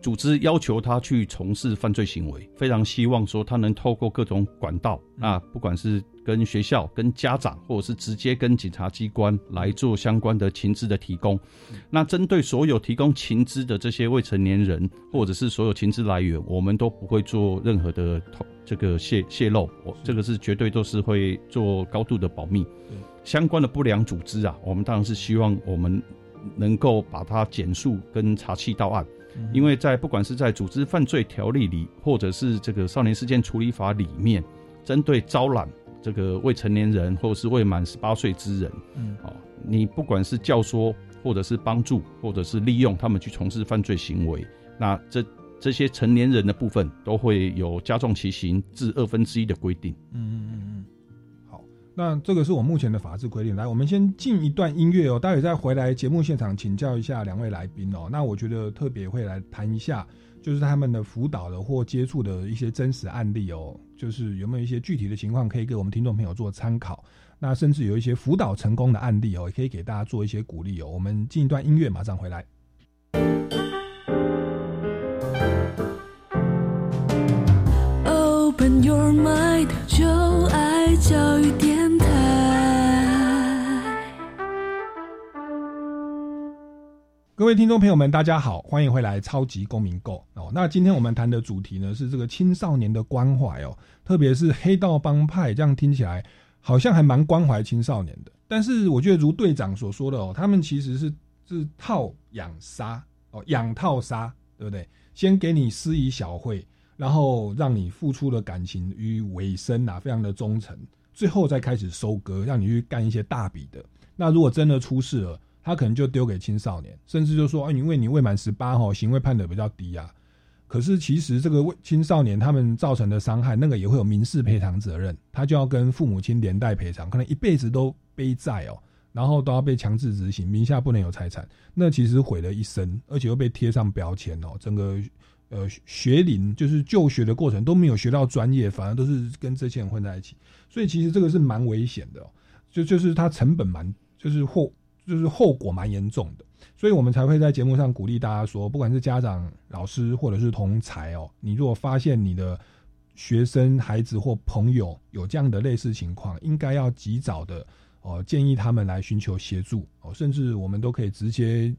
组织要求他去从事犯罪行为，非常希望说他能透过各种管道，那不管是跟学校、跟家长，或者是直接跟警察机关来做相关的情资的提供。那针对所有提供情资的这些未成年人，或者是所有情资来源，我们都不会做任何的透这个泄泄露，我这个是绝对都是会做高度的保密。相关的不良组织啊，我们当然是希望我们能够把它减速跟查缉到案。因为在不管是在组织犯罪条例里，或者是这个少年事件处理法里面，针对招揽这个未成年人或者是未满十八岁之人，嗯。哦，你不管是教唆，或者是帮助，或者是利用他们去从事犯罪行为，那这这些成年人的部分都会有加重其刑至二分之一的规定。嗯嗯嗯嗯，好，那这个是我目前的法制规定。来，我们先进一段音乐哦，待会再回来节目现场请教一下两位来宾哦。那我觉得特别会来谈一下，就是他们的辅导的或接触的一些真实案例哦，就是有没有一些具体的情况可以给我们听众朋友做参考。那甚至有一些辅导成功的案例哦，也可以给大家做一些鼓励哦。我们进一段音乐，马上回来。Open your mind，各位听众朋友们，大家好，欢迎回来《超级公民购》哦。那今天我们谈的主题呢是这个青少年的关怀哦，特别是黑道帮派，这样听起来好像还蛮关怀青少年的。但是我觉得如队长所说的哦，他们其实是是套养杀哦，养套杀，对不对？先给你施以小惠，然后让你付出了感情与尾声啊，非常的忠诚，最后再开始收割，让你去干一些大笔的。那如果真的出事了，他可能就丢给青少年，甚至就说：“哎，因为你未满十八吼，行为判的比较低啊。”可是其实这个未青少年他们造成的伤害，那个也会有民事赔偿责任，他就要跟父母亲连带赔偿，可能一辈子都背债哦，然后都要被强制执行，名下不能有财产，那其实毁了一生，而且又被贴上标签哦，整个呃学龄就是就学的过程都没有学到专业，反而都是跟这些人混在一起，所以其实这个是蛮危险的，就就是它成本蛮就是或。就是后果蛮严重的，所以我们才会在节目上鼓励大家说，不管是家长、老师或者是同才哦，你如果发现你的学生、孩子或朋友有这样的类似情况，应该要及早的哦建议他们来寻求协助哦，甚至我们都可以直接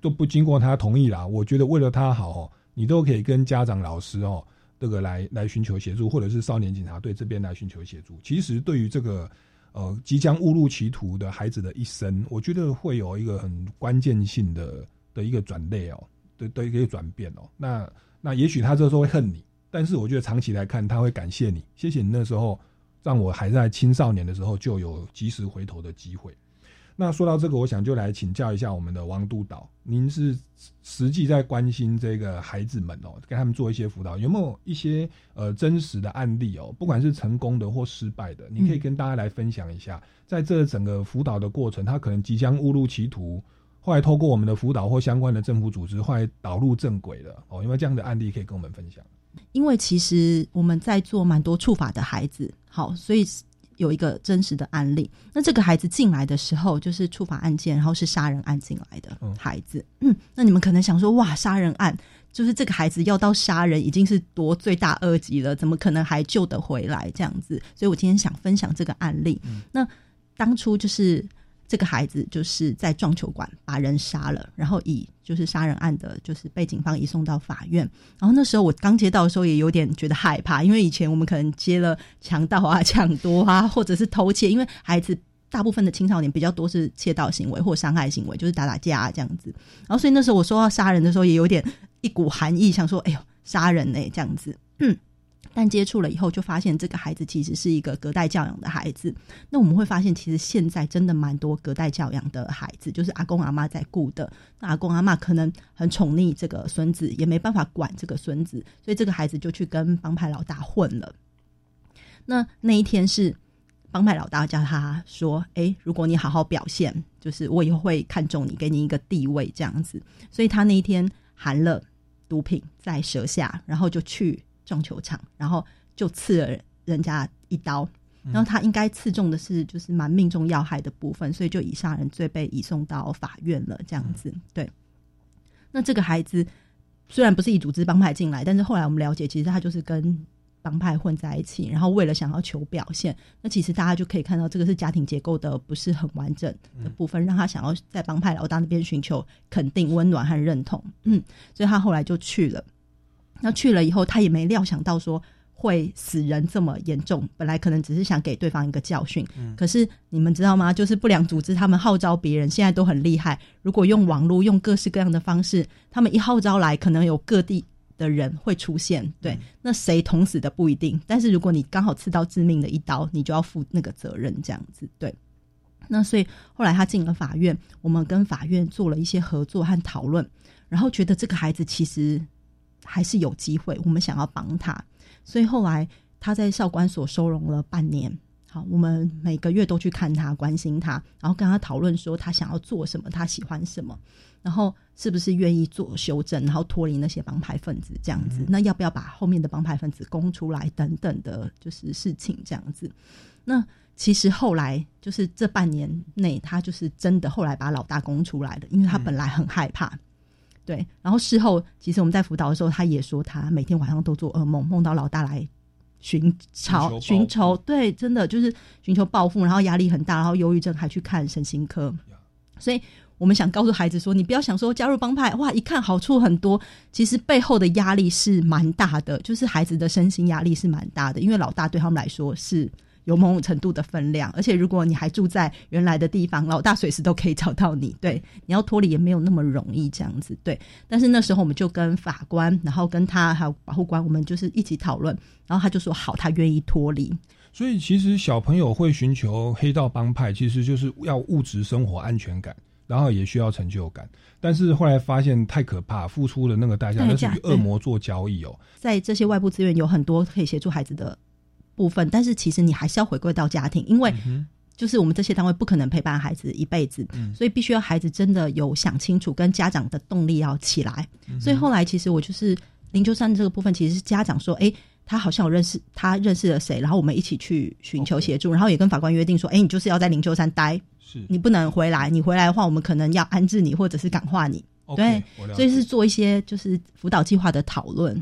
都不经过他同意啦。我觉得为了他好哦，你都可以跟家长、老师哦这个来来寻求协助，或者是少年警察队这边来寻求协助。其实对于这个。呃，即将误入歧途的孩子的一生，我觉得会有一个很关键性的的一个转类哦，的的一个转变哦。那那也许他这时候会恨你，但是我觉得长期来看，他会感谢你，谢谢你那时候让我还在青少年的时候就有及时回头的机会。那说到这个，我想就来请教一下我们的王督导，您是实际在关心这个孩子们哦，跟他们做一些辅导，有没有一些呃真实的案例哦？不管是成功的或失败的，你可以跟大家来分享一下。在这整个辅导的过程，他可能即将误入歧途，后来透过我们的辅导或相关的政府组织，后来导入正轨了哦。有没有这样的案例可以跟我们分享。因为其实我们在做蛮多触法的孩子，好，所以。有一个真实的案例，那这个孩子进来的时候就是触法案件，然后是杀人案进来的孩子。嗯，那你们可能想说，哇，杀人案就是这个孩子要到杀人已经是夺罪大恶极了，怎么可能还救得回来这样子？所以我今天想分享这个案例。那当初就是。这个孩子就是在撞球馆把人杀了，然后以就是杀人案的，就是被警方移送到法院。然后那时候我刚接到的时候也有点觉得害怕，因为以前我们可能接了强盗啊、抢夺啊，或者是偷窃，因为孩子大部分的青少年比较多是窃盗行为或伤害行为，就是打打架啊这样子。然后所以那时候我说到杀人的时候，也有点一股寒意，想说：“哎呦，杀人呢？”这样子。嗯。但接触了以后，就发现这个孩子其实是一个隔代教养的孩子。那我们会发现，其实现在真的蛮多隔代教养的孩子，就是阿公阿妈在顾的。那阿公阿妈可能很宠溺这个孙子，也没办法管这个孙子，所以这个孩子就去跟帮派老大混了。那那一天是帮派老大叫他说：“哎，如果你好好表现，就是我以后会看中你，给你一个地位这样子。”所以他那一天含了毒品在舌下，然后就去。撞球场，然后就刺了人家一刀，然后他应该刺中的是就是蛮命中要害的部分，所以就以杀人罪被移送到法院了。这样子，对。那这个孩子虽然不是以组织帮派进来，但是后来我们了解，其实他就是跟帮派混在一起，然后为了想要求表现，那其实大家就可以看到，这个是家庭结构的不是很完整的部分，让他想要在帮派老大那边寻求肯定、温暖和认同。嗯，所以他后来就去了。那去了以后，他也没料想到说会死人这么严重。本来可能只是想给对方一个教训，可是你们知道吗？就是不良组织他们号召别人，现在都很厉害。如果用网络，用各式各样的方式，他们一号召来，可能有各地的人会出现。对，那谁捅死的不一定，但是如果你刚好刺到致命的一刀，你就要负那个责任。这样子，对。那所以后来他进了法院，我们跟法院做了一些合作和讨论，然后觉得这个孩子其实。还是有机会，我们想要帮他，所以后来他在少管所收容了半年。好，我们每个月都去看他，关心他，然后跟他讨论说他想要做什么，他喜欢什么，然后是不是愿意做修正，然后脱离那些帮派分子这样子。那要不要把后面的帮派分子供出来等等的，就是事情这样子。那其实后来就是这半年内，他就是真的后来把老大供出来了，因为他本来很害怕。对，然后事后其实我们在辅导的时候，他也说他每天晚上都做噩梦，梦到老大来寻仇寻仇，对，真的就是寻求报复，然后压力很大，然后忧郁症还去看神经科，所以。我们想告诉孩子说，你不要想说加入帮派，哇，一看好处很多，其实背后的压力是蛮大的，就是孩子的身心压力是蛮大的，因为老大对他们来说是。有某种程度的分量，而且如果你还住在原来的地方，老大随时都可以找到你。对，你要脱离也没有那么容易，这样子。对，但是那时候我们就跟法官，然后跟他还有保护官，我们就是一起讨论，然后他就说好，他愿意脱离。所以其实小朋友会寻求黑道帮派，其实就是要物质生活安全感，然后也需要成就感。但是后来发现太可怕，付出的那个代价，那是与恶魔做交易哦。在这些外部资源有很多可以协助孩子的。部分，但是其实你还是要回归到家庭，因为就是我们这些单位不可能陪伴孩子一辈子，所以必须要孩子真的有想清楚，跟家长的动力要起来。所以后来其实我就是灵鹫山这个部分，其实是家长说，哎，他好像有认识，他认识了谁，然后我们一起去寻求协助，然后也跟法官约定说，哎，你就是要在灵鹫山待，是。你不能回来，你回来的话，我们可能要安置你或者是感化你，对，所以是做一些就是辅导计划的讨论。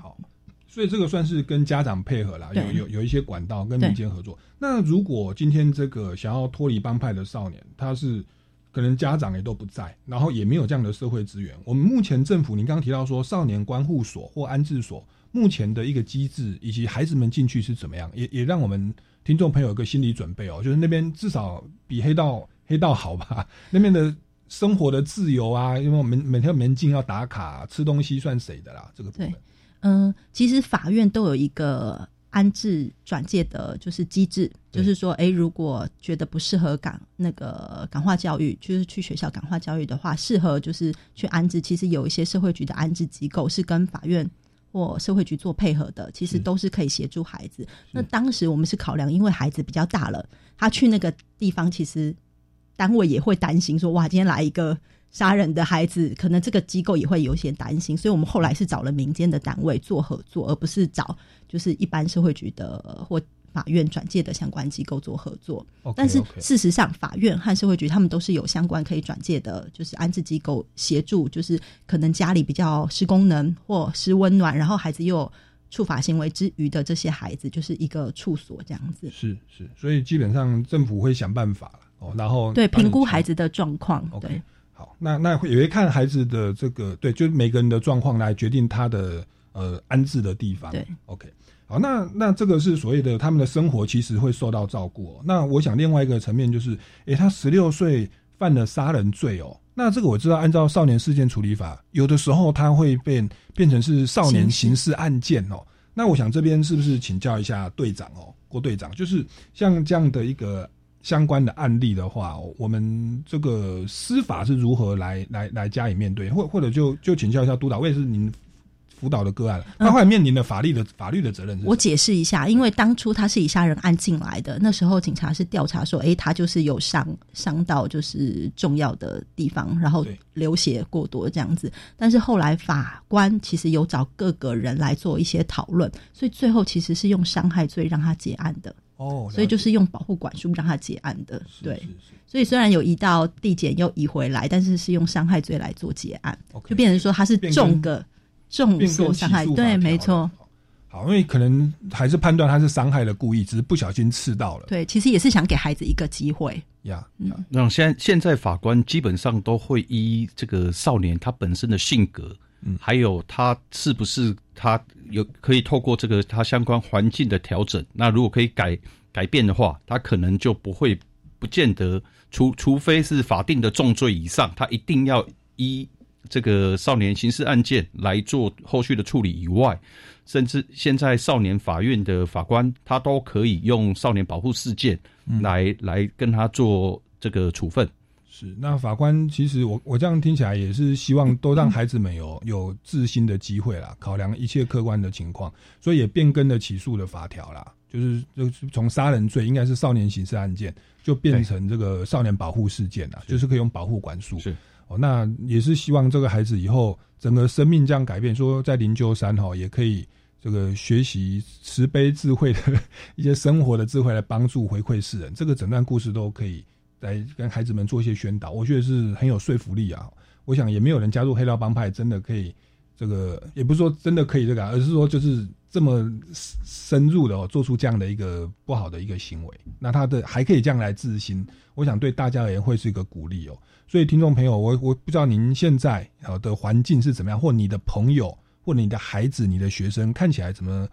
所以这个算是跟家长配合啦，有有有一些管道跟民间合作。那如果今天这个想要脱离帮派的少年，他是可能家长也都不在，然后也没有这样的社会资源。我们目前政府，您刚刚提到说少年关护所或安置所，目前的一个机制以及孩子们进去是怎么样，也也让我们听众朋友有个心理准备哦，就是那边至少比黑道黑道好吧？那边的生活的自由啊，因为我们每天门禁要打卡，吃东西算谁的啦？这个部分。嗯，其实法院都有一个安置转介的，就是机制，就是说，哎，如果觉得不适合感那个感化教育，就是去学校感化教育的话，适合就是去安置。其实有一些社会局的安置机构是跟法院或社会局做配合的，其实都是可以协助孩子。那当时我们是考量，因为孩子比较大了，他去那个地方，其实单位也会担心说，哇，今天来一个。杀人的孩子，可能这个机构也会有些担心，所以我们后来是找了民间的单位做合作，而不是找就是一般社会局的或法院转介的相关机构做合作。但是事实上，法院和社会局他们都是有相关可以转介的，就是安置机构协助，就是可能家里比较失功能或失温暖，然后孩子又有触法行为之余的这些孩子，就是一个处所这样子。是是，所以基本上政府会想办法了哦，然后对评估孩子的状况，对。好，那那也会看孩子的这个，对，就是每个人的状况来决定他的呃安置的地方。对，OK，好，那那这个是所谓的他们的生活其实会受到照顾。哦。那我想另外一个层面就是，诶，他十六岁犯了杀人罪哦，那这个我知道，按照少年事件处理法，有的时候他会变变成是少年刑事案件哦。那我想这边是不是请教一下队长哦，郭队长，就是像这样的一个。相关的案例的话，我们这个司法是如何来来来加以面对，或或者就就请教一下督导，我也是您辅导的个案，他后来面临的法律的法律的责任。我解释一下，因为当初他是以杀人案进来的，那时候警察是调查说，哎，他就是有伤伤到就是重要的地方，然后流血过多这样子。但是后来法官其实有找各个人来做一些讨论，所以最后其实是用伤害罪让他结案的。哦，所以就是用保护管束让他结案的，对。所以虽然有移到地检又移回来，但是是用伤害罪来做结案，就变成说他是重个重受伤害，对，没错。好，因为可能还是判断他是伤害了故意，只是不小心刺到了。对，其实也是想给孩子一个机会。呀，那现现在法官基本上都会依这个少年他本身的性格。嗯，还有他是不是他有可以透过这个他相关环境的调整？那如果可以改改变的话，他可能就不会不见得除除非是法定的重罪以上，他一定要依这个少年刑事案件来做后续的处理以外，甚至现在少年法院的法官他都可以用少年保护事件来来跟他做这个处分。是，那法官其实我我这样听起来也是希望都让孩子们有有自新的机会啦，考量一切客观的情况，所以也变更了起诉的法条啦，就是就是从杀人罪应该是少年刑事案件，就变成这个少年保护事件啦，就是可以用保护管束。是哦，那也是希望这个孩子以后整个生命这样改变，说在灵鹫山哈也可以这个学习慈悲智慧的 *laughs* 一些生活的智慧来帮助回馈世人，这个整段故事都可以。来跟孩子们做一些宣导，我觉得是很有说服力啊！我想也没有人加入黑道帮派，真的可以这个，也不是说真的可以这个，而是说就是这么深入的哦，做出这样的一个不好的一个行为，那他的还可以这样来自新，我想对大家而言会是一个鼓励哦。所以听众朋友，我我不知道您现在啊的环境是怎么样，或你的朋友，或你的孩子、你的学生看起来怎么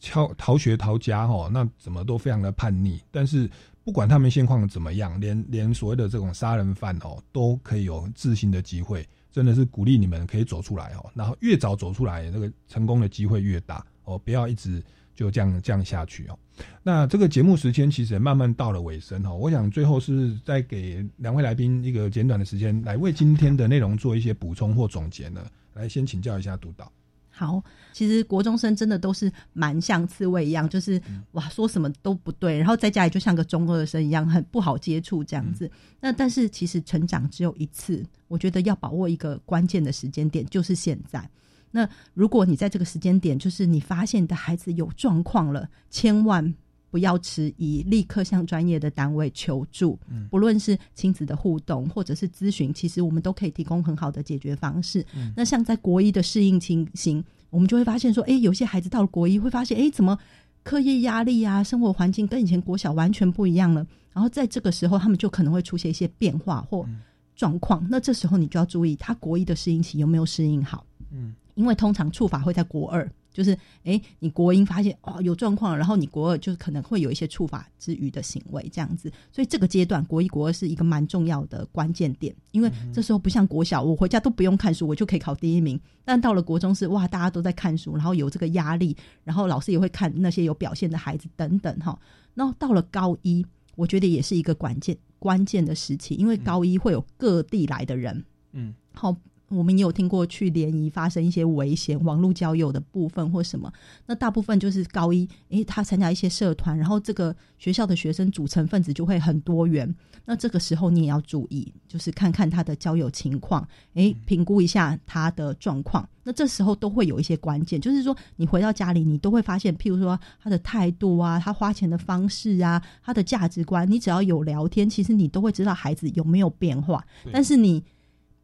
逃逃学逃家哈，那怎么都非常的叛逆。但是不管他们现况怎么样，连连所谓的这种杀人犯哦，都可以有自新的机会。真的是鼓励你们可以走出来哦，然后越早走出来，那个成功的机会越大哦。不要一直就这样这样下去哦。那这个节目时间其实也慢慢到了尾声哦。我想最后是再给两位来宾一个简短的时间，来为今天的内容做一些补充或总结呢。来，先请教一下督导。好，其实国中生真的都是蛮像刺猬一样，就是哇，说什么都不对，然后在家里就像个中二生一样，很不好接触这样子。那但是其实成长只有一次，我觉得要把握一个关键的时间点，就是现在。那如果你在这个时间点，就是你发现你的孩子有状况了，千万不要迟疑，立刻向专业的单位求助。嗯，不论是亲子的互动或者是咨询，其实我们都可以提供很好的解决方式。嗯，那像在国一的适应情形，我们就会发现说，哎，有些孩子到了国一会发现，哎，怎么课业压力啊，生活环境跟以前国小完全不一样了。然后在这个时候，他们就可能会出现一些变化或状况。那这时候你就要注意，他国一的适应期有没有适应好？嗯。因为通常处罚会在国二，就是哎，你国一发现哦有状况，然后你国二就可能会有一些处罚之余的行为这样子，所以这个阶段国一国二是一个蛮重要的关键点，因为这时候不像国小，我回家都不用看书，我就可以考第一名，但到了国中是哇，大家都在看书，然后有这个压力，然后老师也会看那些有表现的孩子等等哈，然后到了高一，我觉得也是一个关键关键的时期，因为高一会有各地来的人，嗯，好。我们也有听过去联谊发生一些危险，网络交友的部分或什么。那大部分就是高一，诶，他参加一些社团，然后这个学校的学生组成分子就会很多元。那这个时候你也要注意，就是看看他的交友情况，诶，评估一下他的状况。那这时候都会有一些关键，就是说你回到家里，你都会发现，譬如说他的态度啊，他花钱的方式啊，他的价值观，你只要有聊天，其实你都会知道孩子有没有变化。但是你。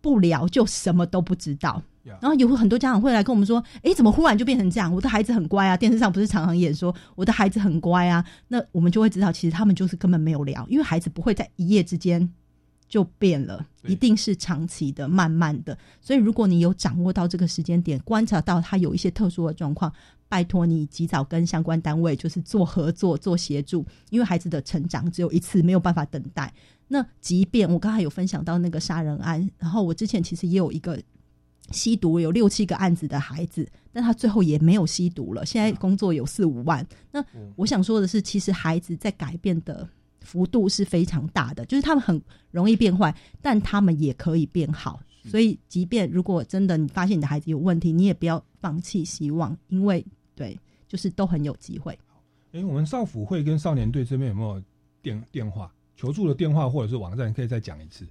不聊就什么都不知道，然后有很多家长会来跟我们说：“哎，怎么忽然就变成这样？我的孩子很乖啊，电视上不是常常演说我的孩子很乖啊？”那我们就会知道，其实他们就是根本没有聊，因为孩子不会在一夜之间就变了，一定是长期的、慢慢的。所以，如果你有掌握到这个时间点，观察到他有一些特殊的状况，拜托你及早跟相关单位就是做合作、做协助，因为孩子的成长只有一次，没有办法等待。那即便我刚才有分享到那个杀人案，然后我之前其实也有一个吸毒有六七个案子的孩子，但他最后也没有吸毒了，现在工作有四五万。那我想说的是，其实孩子在改变的幅度是非常大的，就是他们很容易变坏，但他们也可以变好。所以，即便如果真的你发现你的孩子有问题，你也不要放弃希望，因为对，就是都很有机会。哎，我们少辅会跟少年队这边有没有电电话？求助的电话或者是网站，可以再讲一次。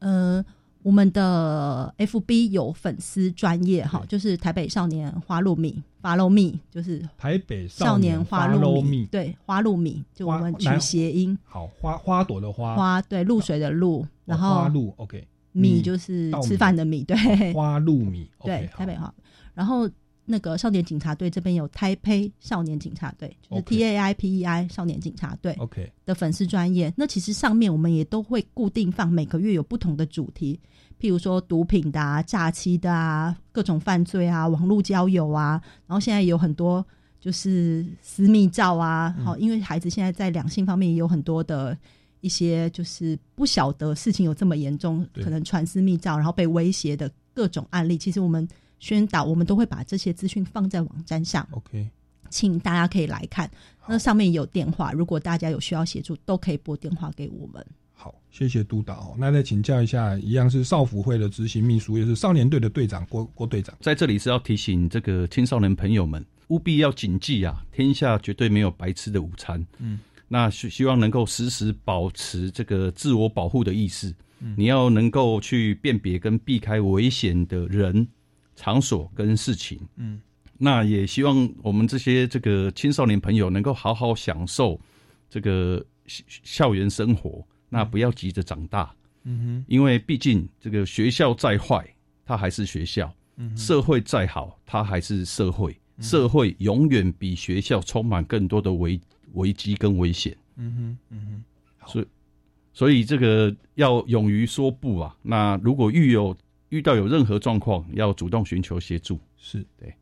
呃，我们的 FB 有粉丝专业哈，就是台北少年花露米，Follow me，就是台北少年花露米，对，花露米，就我们取谐音。好，花花朵的花，花对露水的露，然后花露 OK，米就是吃饭的米，对，花露米，对，台北话，然后。那个少年警察队这边有台北少年警察队，就是 T A I P E I 少年警察队，OK 的粉丝专业。那其实上面我们也都会固定放，每个月有不同的主题，譬如说毒品的啊、诈欺的啊、各种犯罪啊、网络交友啊。然后现在有很多就是私密照啊，好，因为孩子现在在两性方面也有很多的一些就是不晓得事情有这么严重，可能传私密照然后被威胁的各种案例。其实我们。宣导，我们都会把这些资讯放在网站上。OK，请大家可以来看，那上面有电话，如果大家有需要协助，都可以拨电话给我们。好，谢谢督导。那再请教一下，一样是少辅会的执行秘书，也是少年队的队长郭郭队长，在这里是要提醒这个青少年朋友们，务必要谨记啊，天下绝对没有白吃的午餐。嗯，那希希望能够时时保持这个自我保护的意识。嗯，你要能够去辨别跟避开危险的人。场所跟事情，嗯，那也希望我们这些这个青少年朋友能够好好享受这个校园生活，那不要急着长大，嗯哼，因为毕竟这个学校再坏，它还是学校；，嗯，社会再好，它还是社会。社会永远比学校充满更多的危危机跟危险。嗯哼，嗯哼，所以所以这个要勇于说不啊。那如果遇有遇到有任何状况，要主动寻求协助。是对。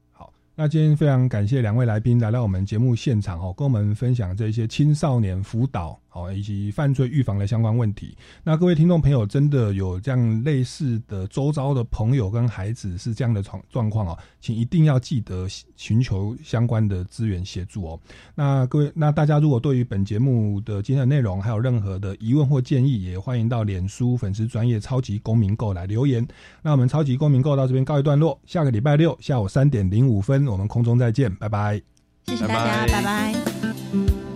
那今天非常感谢两位来宾来到我们节目现场哦，跟我们分享这些青少年辅导哦以及犯罪预防的相关问题。那各位听众朋友，真的有这样类似的周遭的朋友跟孩子是这样的状状况哦，请一定要记得寻求相关的资源协助哦。那各位，那大家如果对于本节目的今天的内容还有任何的疑问或建议，也欢迎到脸书粉丝专业超级公民购来留言。那我们超级公民购到这边告一段落，下个礼拜六下午三点零五分。我们空中再见，拜拜！谢谢大家，拜拜。